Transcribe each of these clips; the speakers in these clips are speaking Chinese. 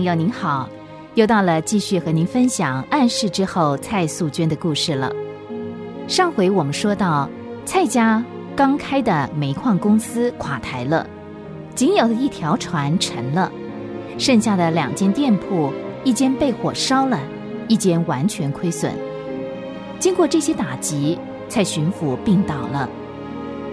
朋友您好，又到了继续和您分享暗示之后蔡素娟的故事了。上回我们说到，蔡家刚开的煤矿公司垮台了，仅有的一条船沉了，剩下的两间店铺，一间被火烧了，一间完全亏损。经过这些打击，蔡巡抚病倒了，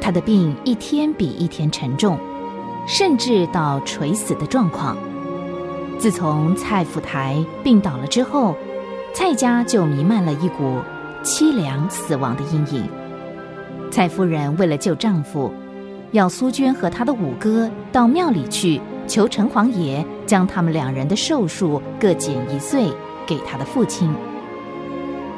他的病一天比一天沉重，甚至到垂死的状况。自从蔡福台病倒了之后，蔡家就弥漫了一股凄凉死亡的阴影。蔡夫人为了救丈夫，要苏娟和她的五哥到庙里去求城隍爷将他们两人的寿数各减一岁给他的父亲。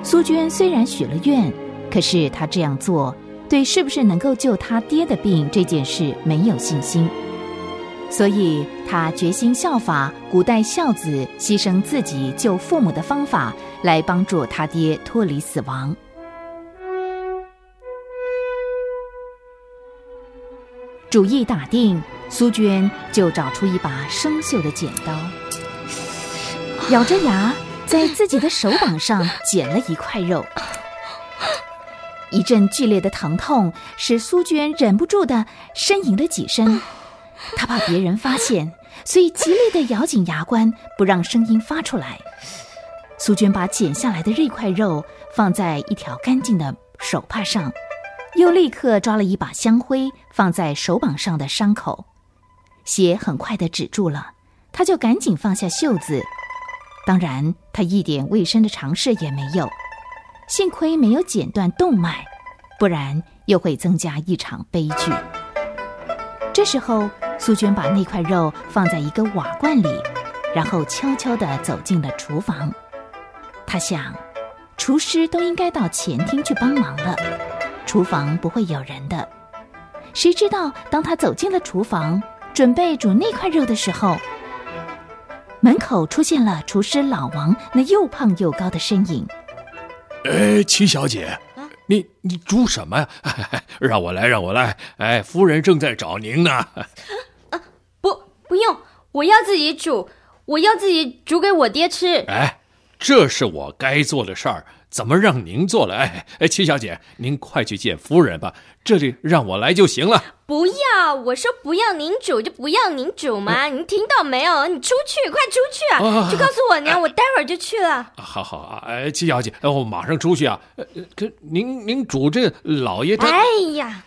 苏娟虽然许了愿，可是她这样做对是不是能够救她爹的病这件事没有信心。所以，他决心效法古代孝子牺牲自己救父母的方法，来帮助他爹脱离死亡。主意打定，苏娟就找出一把生锈的剪刀，咬着牙在自己的手膀上剪了一块肉。一阵剧烈的疼痛使苏娟忍不住的呻吟了几声。他怕别人发现，所以极力的咬紧牙关，不让声音发出来。苏娟把剪下来的这块肉放在一条干净的手帕上，又立刻抓了一把香灰放在手膀上的伤口，血很快的止住了。他就赶紧放下袖子，当然他一点卫生的常识也没有。幸亏没有剪断动脉，不然又会增加一场悲剧。这时候。苏娟把那块肉放在一个瓦罐里，然后悄悄地走进了厨房。她想，厨师都应该到前厅去帮忙了，厨房不会有人的。谁知道，当她走进了厨房，准备煮那块肉的时候，门口出现了厨师老王那又胖又高的身影。哎，齐小姐，你你煮什么呀？让我来，让我来。哎，夫人正在找您呢。我要自己煮，我要自己煮给我爹吃。哎，这是我该做的事儿，怎么让您做了？哎哎，七小姐，您快去见夫人吧，这里让我来就行了。不要，我说不要您煮就不要您煮嘛，您听到没有？你出去，快出去啊！去告诉我娘，我待会儿就去了。好好啊，哎，七小姐，我马上出去啊。可您您煮这老爷他……哎呀，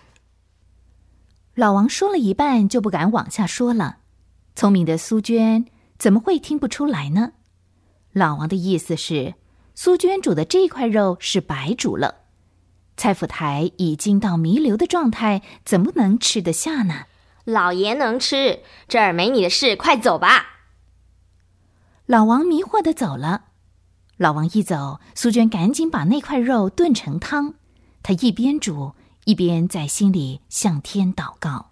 老王说了一半就不敢往下说了。聪明的苏娟怎么会听不出来呢？老王的意思是，苏娟煮的这块肉是白煮了。蔡福台已经到弥留的状态，怎么能吃得下呢？老爷能吃，这儿没你的事，快走吧。老王迷惑的走了。老王一走，苏娟赶紧把那块肉炖成汤。她一边煮，一边在心里向天祷告。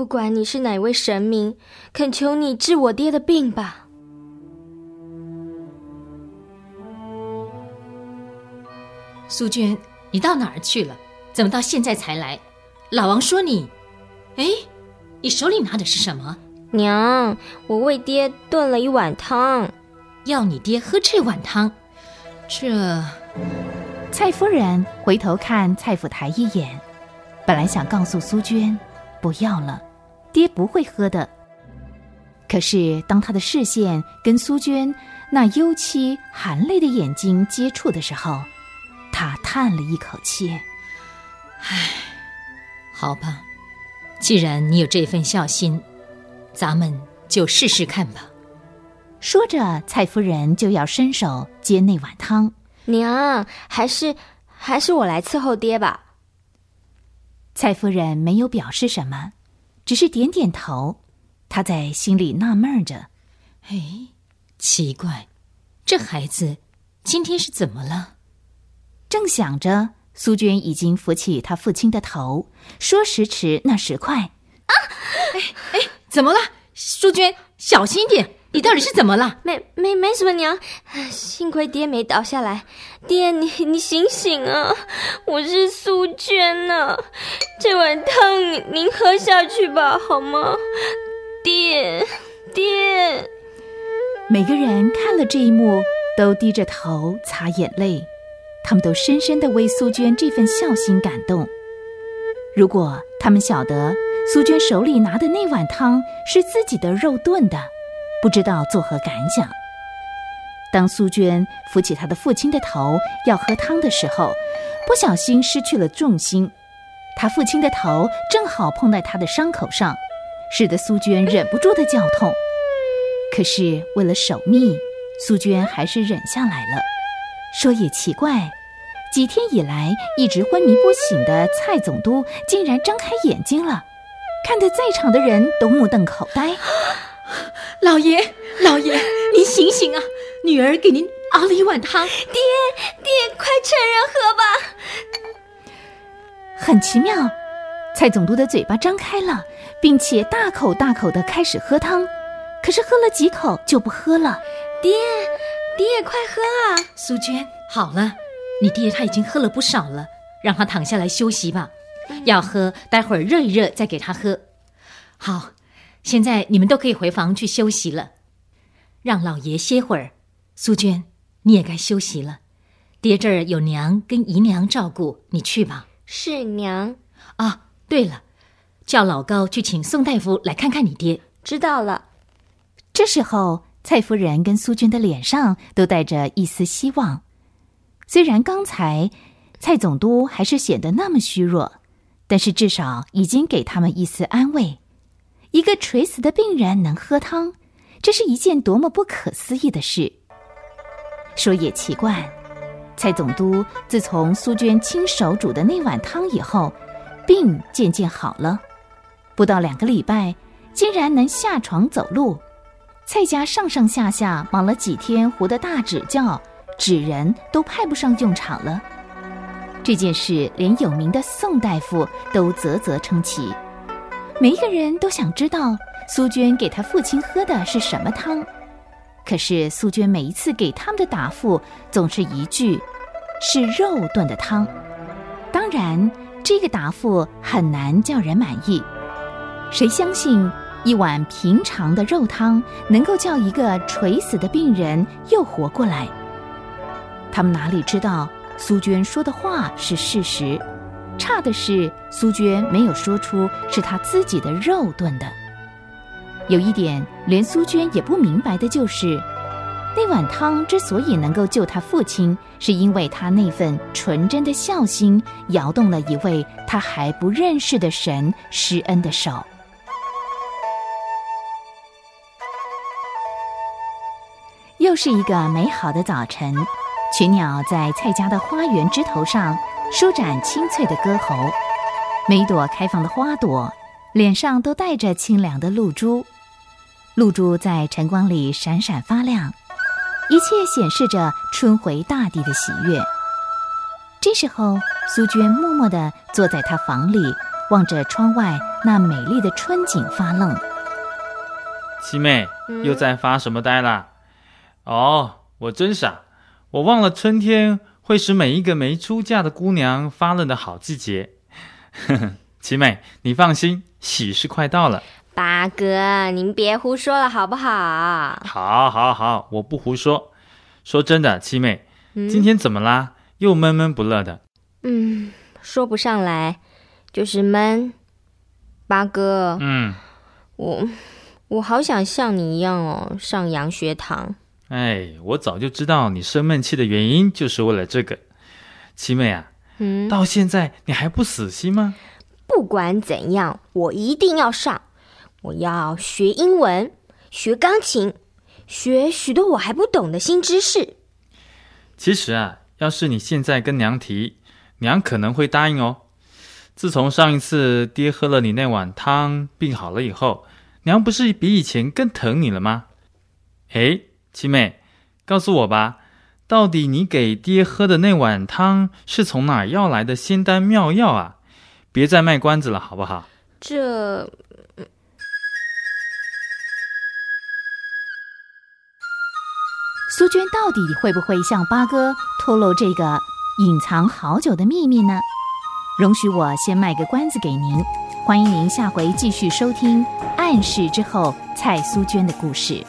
不管你是哪位神明，恳求你治我爹的病吧。苏娟，你到哪儿去了？怎么到现在才来？老王说你，哎，你手里拿的是什么？娘，我为爹炖了一碗汤，要你爹喝这碗汤。这，蔡夫人回头看蔡府台一眼，本来想告诉苏娟，不要了。爹不会喝的。可是，当他的视线跟苏娟那幽凄含泪的眼睛接触的时候，他叹了一口气：“唉，好吧，既然你有这份孝心，咱们就试试看吧。”说着，蔡夫人就要伸手接那碗汤。娘，还是还是我来伺候爹吧。蔡夫人没有表示什么。只是点点头，他在心里纳闷着：“哎，奇怪，这孩子今天是怎么了？”正想着，苏娟已经扶起他父亲的头，说时迟，那时快：“啊，哎哎，怎么了？苏娟，小心点。”你到底是怎么了？没没没什么，娘，幸亏爹没倒下来。爹，你你醒醒啊！我是苏娟呢，这碗汤您您喝下去吧，好吗？爹爹，每个人看了这一幕，都低着头擦眼泪，他们都深深的为苏娟这份孝心感动。如果他们晓得苏娟手里拿的那碗汤是自己的肉炖的，不知道作何感想。当苏娟扶起她的父亲的头要喝汤的时候，不小心失去了重心，她父亲的头正好碰在她的伤口上，使得苏娟忍不住的叫痛。可是为了守密，苏娟还是忍下来了。说也奇怪，几天以来一直昏迷不醒的蔡总督竟然张开眼睛了，看得在场的人都目瞪口呆。老爷，老爷，您醒醒啊！女儿给您熬了一碗汤。爹，爹，快趁热喝吧。很奇妙，蔡总督的嘴巴张开了，并且大口大口的开始喝汤，可是喝了几口就不喝了。爹，爹，快喝啊！苏娟，好了，你爹他已经喝了不少了，让他躺下来休息吧。要喝，待会儿热一热再给他喝。好。现在你们都可以回房去休息了，让老爷歇会儿。苏娟，你也该休息了。爹这儿有娘跟姨娘照顾，你去吧。是娘。啊，对了，叫老高去请宋大夫来看看你爹。知道了。这时候，蔡夫人跟苏娟的脸上都带着一丝希望。虽然刚才蔡总督还是显得那么虚弱，但是至少已经给他们一丝安慰。一个垂死的病人能喝汤，这是一件多么不可思议的事。说也奇怪，蔡总督自从苏娟亲手煮的那碗汤以后，病渐渐好了，不到两个礼拜，竟然能下床走路。蔡家上上下下忙了几天糊的大指教、纸人都派不上用场了。这件事连有名的宋大夫都啧啧称奇。每一个人都想知道苏娟给她父亲喝的是什么汤，可是苏娟每一次给他们的答复总是一句：“是肉炖的汤。”当然，这个答复很难叫人满意。谁相信一碗平常的肉汤能够叫一个垂死的病人又活过来？他们哪里知道苏娟说的话是事实？差的是，苏娟没有说出是她自己的肉炖的。有一点，连苏娟也不明白的就是，那碗汤之所以能够救她父亲，是因为她那份纯真的孝心摇动了一位她还不认识的神施恩的手。又是一个美好的早晨，群鸟在蔡家的花园枝头上。舒展清脆的歌喉，每朵开放的花朵脸上都带着清凉的露珠，露珠在晨光里闪闪发亮，一切显示着春回大地的喜悦。这时候，苏娟默默地坐在她房里，望着窗外那美丽的春景发愣。七妹又在发什么呆啦？哦，我真傻，我忘了春天。会使每一个没出嫁的姑娘发愣的好季节。七妹，你放心，喜事快到了。八哥，您别胡说了，好不好？好，好，好，我不胡说。说真的，七妹，今天怎么啦？又闷闷不乐的。嗯，说不上来，就是闷。八哥，嗯，我我好想像你一样哦，上洋学堂。哎，我早就知道你生闷气的原因就是为了这个，七妹啊，嗯，到现在你还不死心吗？不管怎样，我一定要上。我要学英文，学钢琴，学许多我还不懂的新知识。其实啊，要是你现在跟娘提，娘可能会答应哦。自从上一次爹喝了你那碗汤，病好了以后，娘不是比以前更疼你了吗？哎。七妹，告诉我吧，到底你给爹喝的那碗汤是从哪儿要来的仙丹妙药啊？别再卖关子了，好不好？这，苏娟到底会不会向八哥透露这个隐藏好久的秘密呢？容许我先卖个关子给您，欢迎您下回继续收听《暗示之后》蔡苏娟的故事。